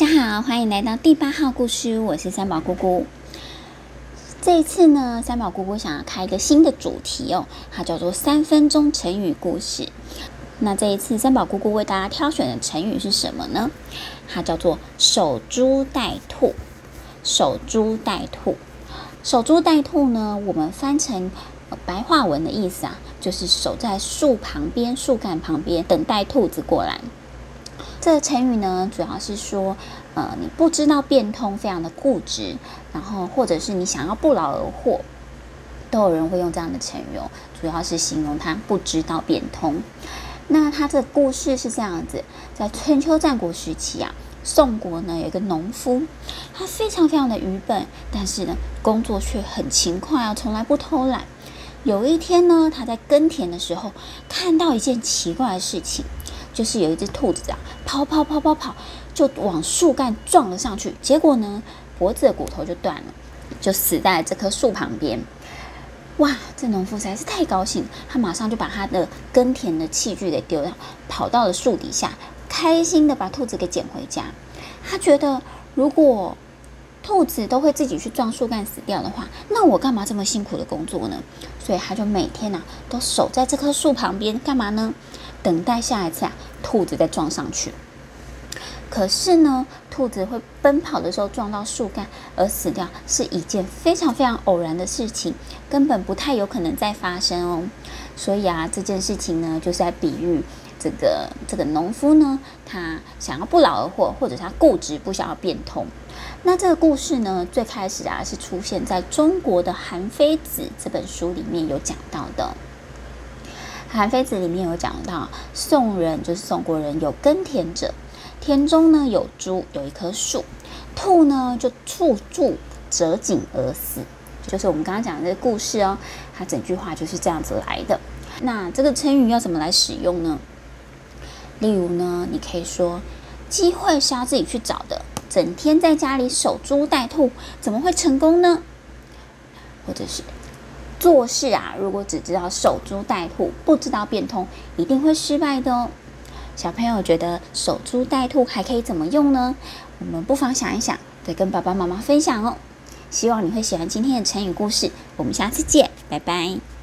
大家好欢迎来到第八号故事，我是三宝姑姑。这一次呢，三宝姑姑想要开一个新的主题哦，它叫做三分钟成语故事。那这一次三宝姑姑为大家挑选的成语是什么呢？它叫做守株待兔。守株待兔，守株待兔呢，我们翻成白话文的意思啊，就是守在树旁边、树干旁边，等待兔子过来。这个成语呢，主要是说，呃，你不知道变通，非常的固执，然后或者是你想要不劳而获，都有人会用这样的成语哦。主要是形容他不知道变通。那他这故事是这样子，在春秋战国时期啊，宋国呢有一个农夫，他非常非常的愚笨，但是呢工作却很勤快啊，从来不偷懒。有一天呢，他在耕田的时候，看到一件奇怪的事情。就是有一只兔子啊，跑跑跑跑跑，就往树干撞了上去，结果呢，脖子的骨头就断了，就死在这棵树旁边。哇，这农夫实在是太高兴，他马上就把他的耕田的器具给丢掉，跑到了树底下，开心的把兔子给捡回家。他觉得，如果兔子都会自己去撞树干死掉的话，那我干嘛这么辛苦的工作呢？所以他就每天呐，都守在这棵树旁边，干嘛呢？等待下一次啊，兔子再撞上去。可是呢，兔子会奔跑的时候撞到树干而死掉，是一件非常非常偶然的事情，根本不太有可能再发生哦。所以啊，这件事情呢，就是在比喻这个这个农夫呢，他想要不劳而获，或者他固执不想要变通。那这个故事呢，最开始啊，是出现在中国的《韩非子》这本书里面有讲到的。《韩非子》里面有讲到，宋人就是宋国人，有耕田者，田中呢有株，有一棵树，兔呢就触柱折颈而死，就是我们刚刚讲的这个故事哦。它整句话就是这样子来的。那这个成语要怎么来使用呢？例如呢，你可以说，机会是要自己去找的，整天在家里守株待兔，怎么会成功呢？或者是。做事啊，如果只知道守株待兔，不知道变通，一定会失败的哦。小朋友觉得守株待兔还可以怎么用呢？我们不妨想一想，再跟爸爸妈妈分享哦。希望你会喜欢今天的成语故事，我们下次见，拜拜。